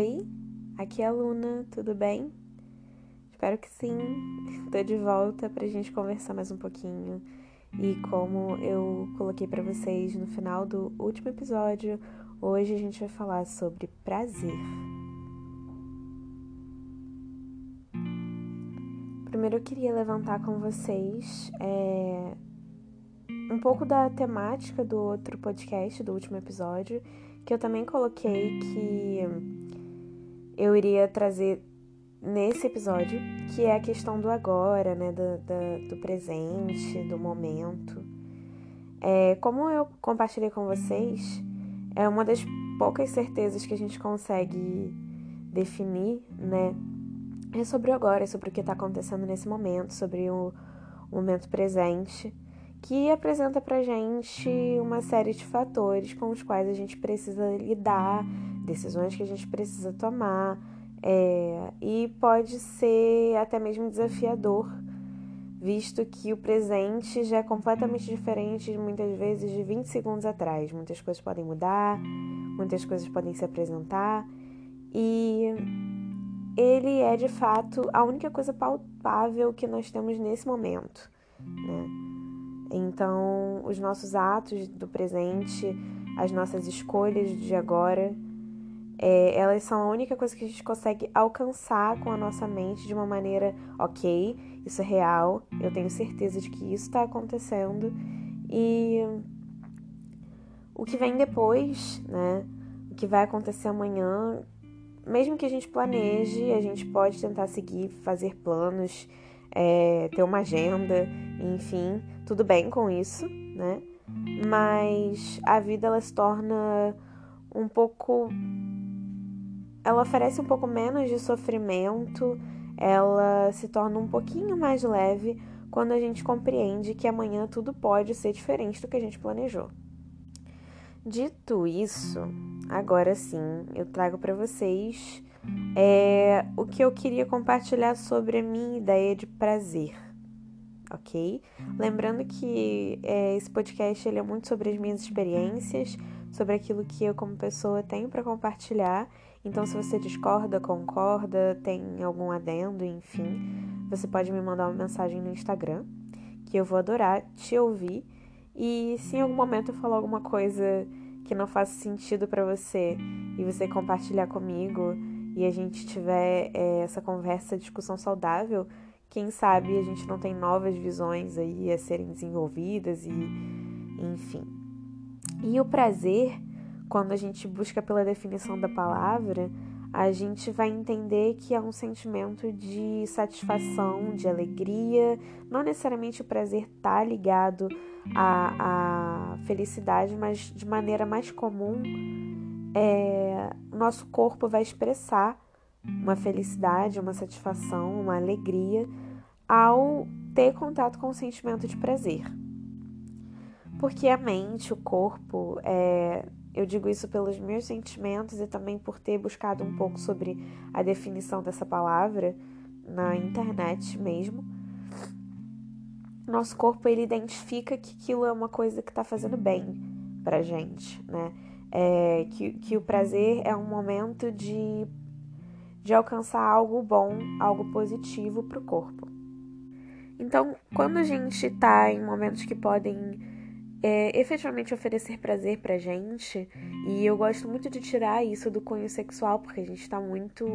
Oi, aqui é a Luna, tudo bem? Espero que sim. Tô de volta pra gente conversar mais um pouquinho. E como eu coloquei para vocês no final do último episódio, hoje a gente vai falar sobre prazer. Primeiro eu queria levantar com vocês é, um pouco da temática do outro podcast, do último episódio, que eu também coloquei que eu iria trazer nesse episódio, que é a questão do agora, né, do, do, do presente, do momento. É, como eu compartilhei com vocês, é uma das poucas certezas que a gente consegue definir, né, é sobre o agora, é sobre o que está acontecendo nesse momento, sobre o momento presente que apresenta pra gente uma série de fatores com os quais a gente precisa lidar, decisões que a gente precisa tomar, é, e pode ser até mesmo desafiador, visto que o presente já é completamente diferente, muitas vezes, de 20 segundos atrás. Muitas coisas podem mudar, muitas coisas podem se apresentar, e ele é de fato a única coisa palpável que nós temos nesse momento, né? Então, os nossos atos do presente, as nossas escolhas de agora, é, elas são a única coisa que a gente consegue alcançar com a nossa mente de uma maneira, ok, isso é real, eu tenho certeza de que isso está acontecendo e o que vem depois, né? O que vai acontecer amanhã, mesmo que a gente planeje, a gente pode tentar seguir, fazer planos, é, ter uma agenda, enfim, tudo bem com isso, né? Mas a vida ela se torna um pouco. Ela oferece um pouco menos de sofrimento, ela se torna um pouquinho mais leve quando a gente compreende que amanhã tudo pode ser diferente do que a gente planejou. Dito isso, agora sim eu trago para vocês é, o que eu queria compartilhar sobre a minha ideia de prazer ok? Lembrando que é, esse podcast ele é muito sobre as minhas experiências, sobre aquilo que eu como pessoa tenho para compartilhar. Então, se você discorda, concorda, tem algum adendo, enfim, você pode me mandar uma mensagem no Instagram, que eu vou adorar te ouvir. E se em algum momento eu falar alguma coisa que não faça sentido para você e você compartilhar comigo e a gente tiver é, essa conversa, discussão saudável, quem sabe a gente não tem novas visões aí a serem desenvolvidas e enfim. E o prazer, quando a gente busca pela definição da palavra, a gente vai entender que é um sentimento de satisfação, de alegria. Não necessariamente o prazer tá ligado à, à felicidade, mas de maneira mais comum, é, nosso corpo vai expressar uma felicidade, uma satisfação, uma alegria ao ter contato com o sentimento de prazer. Porque a mente, o corpo, é, eu digo isso pelos meus sentimentos e também por ter buscado um pouco sobre a definição dessa palavra na internet mesmo. Nosso corpo ele identifica que aquilo é uma coisa que está fazendo bem pra gente, né? É, que, que o prazer é um momento de de alcançar algo bom, algo positivo para o corpo. Então, quando a gente está em momentos que podem é, efetivamente oferecer prazer pra gente, e eu gosto muito de tirar isso do cunho sexual, porque a gente está muito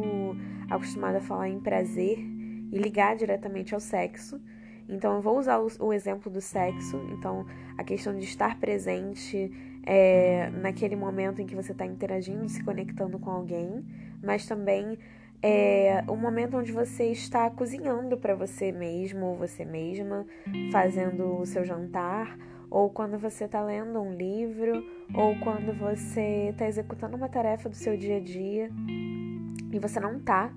acostumado a falar em prazer e ligar diretamente ao sexo. Então, eu vou usar o, o exemplo do sexo. Então, a questão de estar presente é, naquele momento em que você está interagindo, se conectando com alguém, mas também é o momento onde você está cozinhando para você mesmo ou você mesma, fazendo o seu jantar, ou quando você está lendo um livro, ou quando você está executando uma tarefa do seu dia a dia e você não está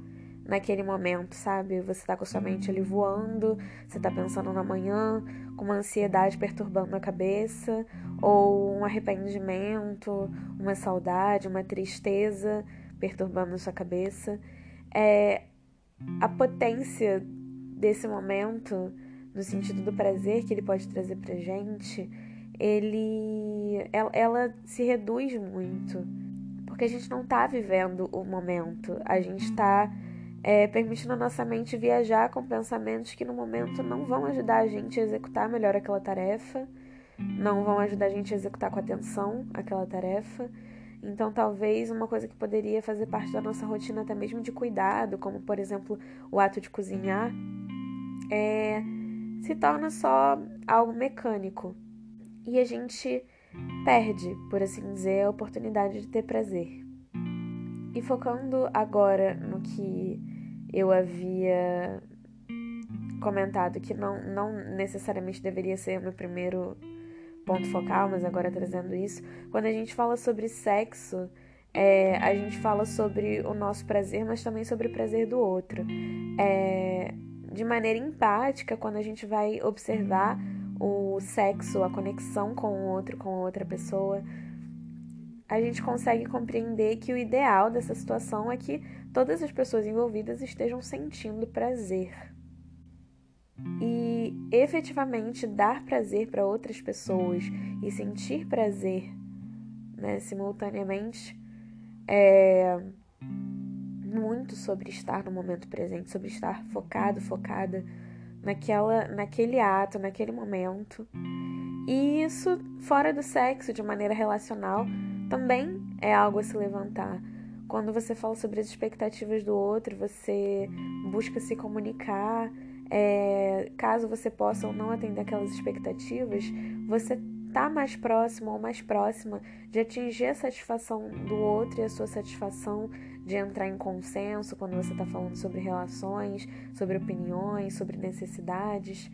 naquele momento, sabe? Você está com sua mente ali voando, você está pensando na manhã, com uma ansiedade perturbando a cabeça, ou um arrependimento, uma saudade, uma tristeza perturbando a sua cabeça é, a potência desse momento, no sentido do prazer que ele pode trazer pra gente, ele ela, ela se reduz muito. porque a gente não está vivendo o momento, a gente está é, permitindo a nossa mente viajar com pensamentos que no momento não vão ajudar a gente a executar melhor aquela tarefa, não vão ajudar a gente a executar com atenção aquela tarefa. Então, talvez uma coisa que poderia fazer parte da nossa rotina, até mesmo de cuidado, como por exemplo o ato de cozinhar, é, se torna só algo mecânico. E a gente perde, por assim dizer, a oportunidade de ter prazer. E focando agora no que eu havia comentado que não, não necessariamente deveria ser o meu primeiro ponto focal, mas agora trazendo isso, quando a gente fala sobre sexo, é, a gente fala sobre o nosso prazer, mas também sobre o prazer do outro. É, de maneira empática, quando a gente vai observar o sexo, a conexão com o outro, com outra pessoa, a gente consegue compreender que o ideal dessa situação é que todas as pessoas envolvidas estejam sentindo prazer. E efetivamente dar prazer para outras pessoas e sentir prazer né, simultaneamente é muito sobre estar no momento presente, sobre estar focado, focada naquela, naquele ato, naquele momento. E isso, fora do sexo, de maneira relacional, também é algo a se levantar. Quando você fala sobre as expectativas do outro, você busca se comunicar. É, caso você possa ou não atender aquelas expectativas, você tá mais próximo ou mais próxima de atingir a satisfação do outro e a sua satisfação de entrar em consenso quando você está falando sobre relações, sobre opiniões, sobre necessidades.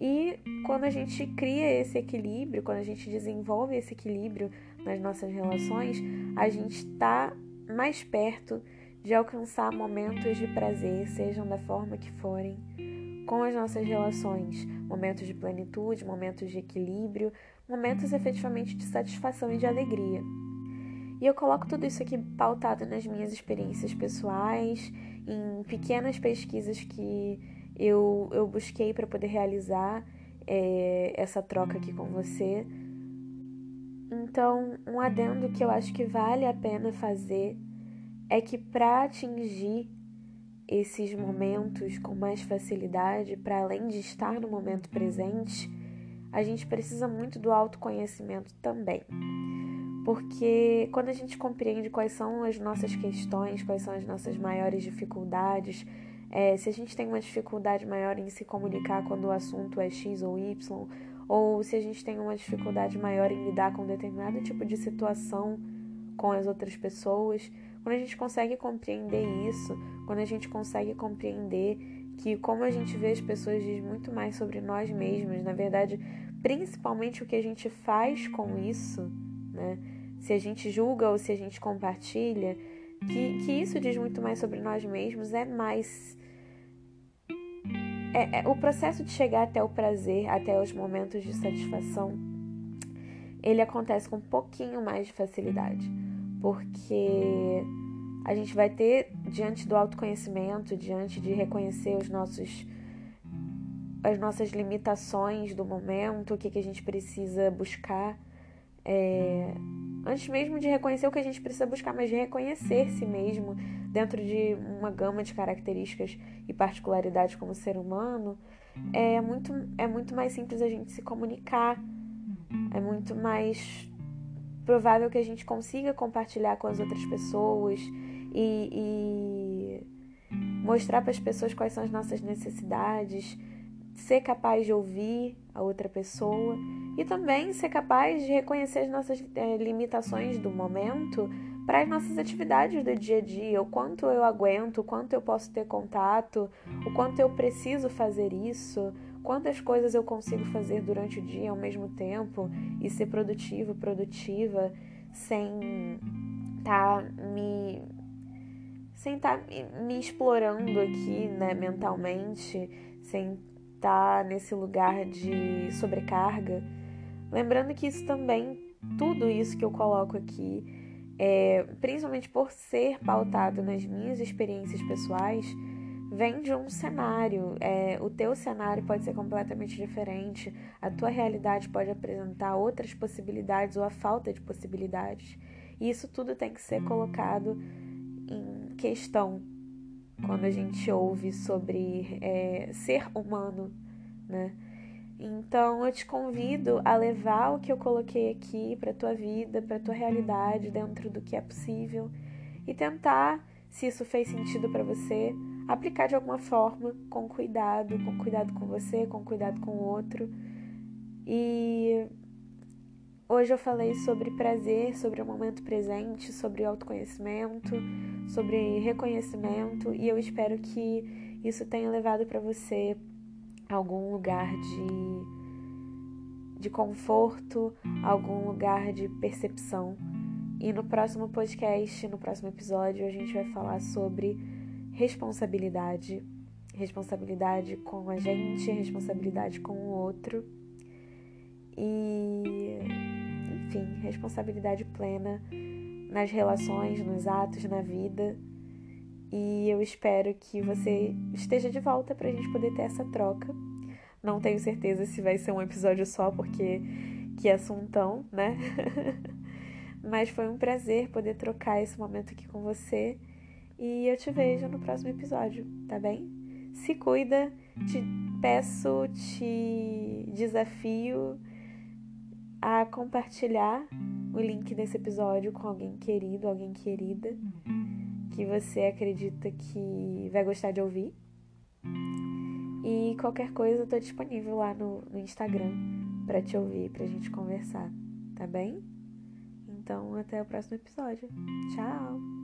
E quando a gente cria esse equilíbrio, quando a gente desenvolve esse equilíbrio nas nossas relações, a gente está mais perto de alcançar momentos de prazer, sejam da forma que forem, com as nossas relações, momentos de plenitude, momentos de equilíbrio, momentos efetivamente de satisfação e de alegria. E eu coloco tudo isso aqui pautado nas minhas experiências pessoais, em pequenas pesquisas que eu, eu busquei para poder realizar é, essa troca aqui com você. Então, um adendo que eu acho que vale a pena fazer é que para atingir esses momentos com mais facilidade, para além de estar no momento presente, a gente precisa muito do autoconhecimento também. Porque quando a gente compreende quais são as nossas questões, quais são as nossas maiores dificuldades, é, se a gente tem uma dificuldade maior em se comunicar quando o assunto é X ou Y, ou se a gente tem uma dificuldade maior em lidar com determinado tipo de situação com as outras pessoas, quando a gente consegue compreender isso, quando a gente consegue compreender que como a gente vê as pessoas diz muito mais sobre nós mesmos, na verdade, principalmente o que a gente faz com isso, né? Se a gente julga ou se a gente compartilha, que, que isso diz muito mais sobre nós mesmos, é mais. É, é, o processo de chegar até o prazer, até os momentos de satisfação, ele acontece com um pouquinho mais de facilidade, porque a gente vai ter, diante do autoconhecimento, diante de reconhecer os nossos as nossas limitações do momento, o que, que a gente precisa buscar. É, antes mesmo de reconhecer o que a gente precisa buscar, mas de reconhecer si mesmo dentro de uma gama de características e particularidades como ser humano, é muito, é muito mais simples a gente se comunicar, é muito mais provável que a gente consiga compartilhar com as outras pessoas e, e mostrar para as pessoas quais são as nossas necessidades, ser capaz de ouvir a outra pessoa e também ser capaz de reconhecer as nossas é, limitações do momento para as nossas atividades do dia a dia, o quanto eu aguento, o quanto eu posso ter contato, o quanto eu preciso fazer isso, quantas coisas eu consigo fazer durante o dia ao mesmo tempo e ser produtivo, produtiva, sem estar tá me sem estar tá me explorando aqui, né, mentalmente, sem estar tá nesse lugar de sobrecarga. Lembrando que isso também, tudo isso que eu coloco aqui, é, principalmente por ser pautado nas minhas experiências pessoais, vem de um cenário, é, o teu cenário pode ser completamente diferente, a tua realidade pode apresentar outras possibilidades ou a falta de possibilidades. E isso tudo tem que ser colocado em questão quando a gente ouve sobre é, ser humano, né? Então eu te convido a levar o que eu coloquei aqui para tua vida, para tua realidade, dentro do que é possível e tentar, se isso fez sentido para você, aplicar de alguma forma, com cuidado, com cuidado com você, com cuidado com o outro. E hoje eu falei sobre prazer, sobre o momento presente, sobre autoconhecimento, sobre reconhecimento e eu espero que isso tenha levado para você algum lugar de, de conforto, algum lugar de percepção. E no próximo podcast, no próximo episódio, a gente vai falar sobre responsabilidade. Responsabilidade com a gente, responsabilidade com o outro. E, enfim, responsabilidade plena nas relações, nos atos, na vida e eu espero que você esteja de volta para a gente poder ter essa troca. Não tenho certeza se vai ser um episódio só, porque que assuntão, né? Mas foi um prazer poder trocar esse momento aqui com você. E eu te vejo no próximo episódio, tá bem? Se cuida, te peço, te desafio a compartilhar o link desse episódio com alguém querido, alguém querida que você acredita que vai gostar de ouvir. E qualquer coisa eu tô disponível lá no, no Instagram para te ouvir, pra gente conversar, tá bem? Então, até o próximo episódio. Tchau!